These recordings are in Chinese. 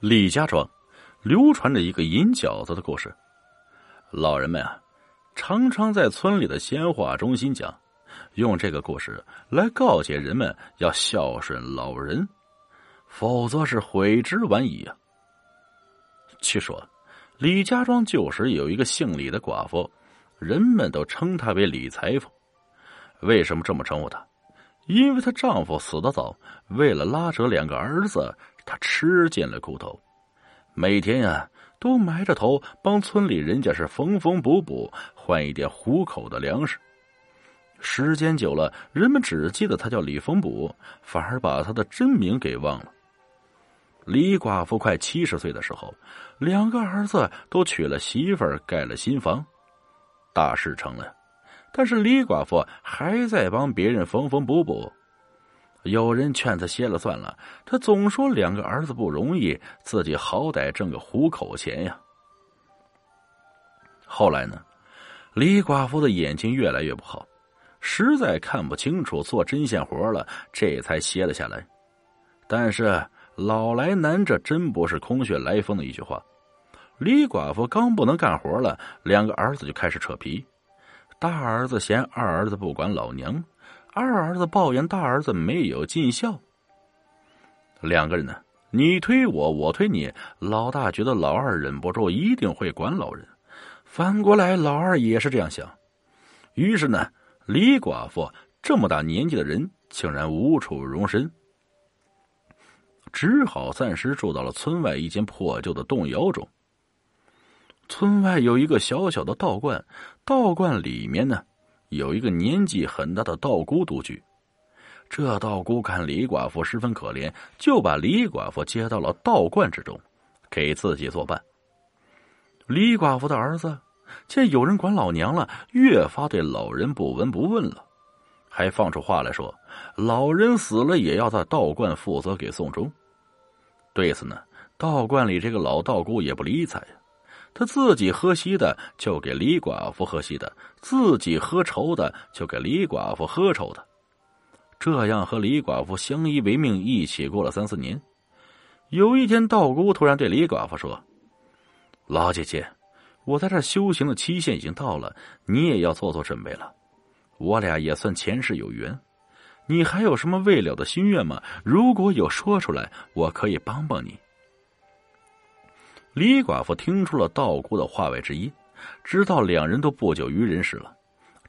李家庄流传着一个银饺子的故事。老人们啊，常常在村里的闲话中心讲，用这个故事来告诫人们要孝顺老人，否则是悔之晚矣啊。据说李家庄旧时有一个姓李的寡妇，人们都称她为李裁缝。为什么这么称呼她？因为她丈夫死得早，为了拉扯两个儿子。他吃尽了苦头，每天呀都埋着头帮村里人家是缝缝补补，换一点糊口的粮食。时间久了，人们只记得他叫李缝补，反而把他的真名给忘了。李寡妇快七十岁的时候，两个儿子都娶了媳妇儿，盖了新房，大事成了，但是李寡妇还在帮别人缝缝补补。有人劝他歇了算了，他总说两个儿子不容易，自己好歹挣个糊口钱呀。后来呢，李寡妇的眼睛越来越不好，实在看不清楚做针线活了，这才歇了下来。但是老来难，这真不是空穴来风的一句话。李寡妇刚不能干活了，两个儿子就开始扯皮。大儿子嫌二儿子不管老娘。二儿子抱怨大儿子没有尽孝，两个人呢，你推我，我推你。老大觉得老二忍不住一定会管老人，反过来老二也是这样想。于是呢，李寡妇这么大年纪的人竟然无处容身，只好暂时住到了村外一间破旧的洞窑中。村外有一个小小的道观，道观里面呢。有一个年纪很大的道姑独居，这道姑看李寡妇十分可怜，就把李寡妇接到了道观之中，给自己作伴。李寡妇的儿子见有人管老娘了，越发对老人不闻不问了，还放出话来说：“老人死了也要在道观负责给送终。”对此呢，道观里这个老道姑也不理睬呀。他自己喝稀的就给李寡妇喝稀的，自己喝稠的就给李寡妇喝稠的，这样和李寡妇相依为命，一起过了三四年。有一天，道姑突然对李寡妇说：“老姐姐，我在这修行的期限已经到了，你也要做做准备了。我俩也算前世有缘，你还有什么未了的心愿吗？如果有，说出来，我可以帮帮你。”李寡妇听出了道姑的话外之意，知道两人都不久于人世了，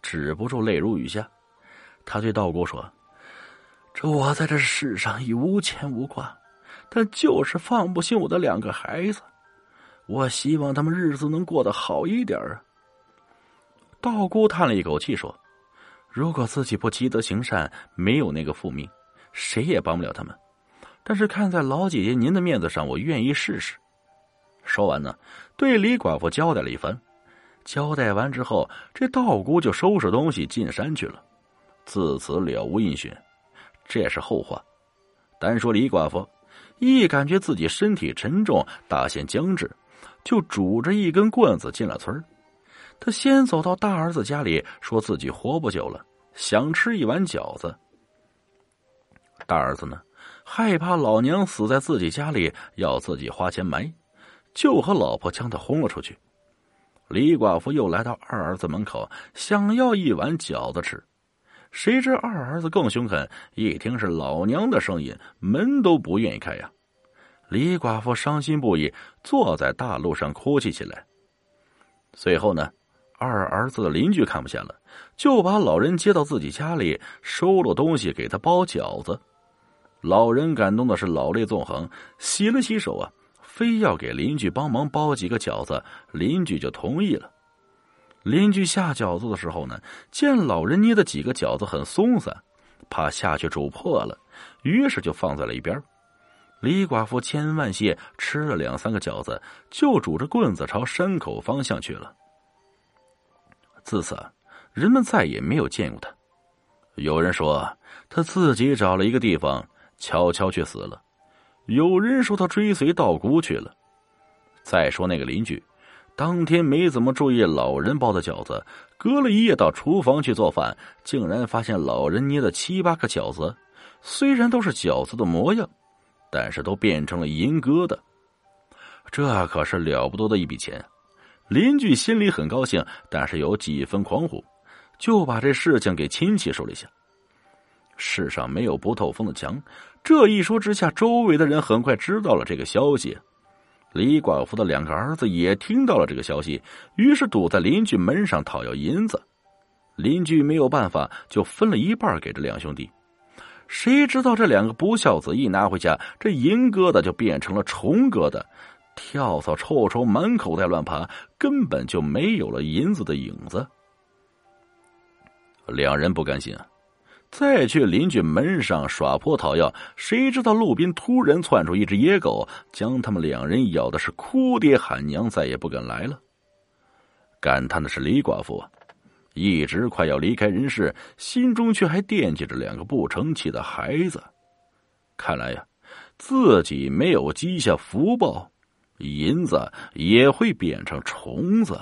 止不住泪如雨下。他对道姑说：“这我在这世上已无牵无挂，但就是放不下我的两个孩子。我希望他们日子能过得好一点啊。”道姑叹了一口气说：“如果自己不积德行善，没有那个父命，谁也帮不了他们。但是看在老姐姐您的面子上，我愿意试试。”说完呢，对李寡妇交代了一番。交代完之后，这道姑就收拾东西进山去了，自此了无音讯。这也是后话。单说李寡妇，一感觉自己身体沉重，大限将至，就拄着一根棍子进了村儿他先走到大儿子家里，说自己活不久了，想吃一碗饺子。大儿子呢，害怕老娘死在自己家里，要自己花钱埋。就和老婆将他轰了出去。李寡妇又来到二儿子门口，想要一碗饺子吃，谁知二儿子更凶狠，一听是老娘的声音，门都不愿意开呀。李寡妇伤心不已，坐在大路上哭泣起来。随后呢，二儿子的邻居看不下了，就把老人接到自己家里，收了东西给他包饺子。老人感动的是老泪纵横，洗了洗手啊。非要给邻居帮忙包几个饺子，邻居就同意了。邻居下饺子的时候呢，见老人捏的几个饺子很松散，怕下去煮破了，于是就放在了一边。李寡妇千恩万谢，吃了两三个饺子，就拄着棍子朝山口方向去了。自此，人们再也没有见过他。有人说他自己找了一个地方，悄悄去死了。有人说他追随道姑去了。再说那个邻居，当天没怎么注意老人包的饺子，隔了一夜到厨房去做饭，竟然发现老人捏的七八个饺子，虽然都是饺子的模样，但是都变成了银疙瘩。这可是了不得的一笔钱。邻居心里很高兴，但是有几分狂呼，就把这事情给亲戚说了一下。世上没有不透风的墙，这一说之下，周围的人很快知道了这个消息。李寡妇的两个儿子也听到了这个消息，于是堵在邻居门上讨要银子。邻居没有办法，就分了一半给这两兄弟。谁知道这两个不孝子一拿回家，这银疙瘩就变成了虫疙瘩。跳蚤臭虫满口袋乱爬，根本就没有了银子的影子。两人不甘心啊，再去邻居门上耍泼讨要，谁知道路边突然窜出一只野狗，将他们两人咬的是哭爹喊娘，再也不敢来了。感叹的是李寡妇啊，一直快要离开人世，心中却还惦记着两个不成器的孩子。看来呀，自己没有积下福报。银子也会变成虫子。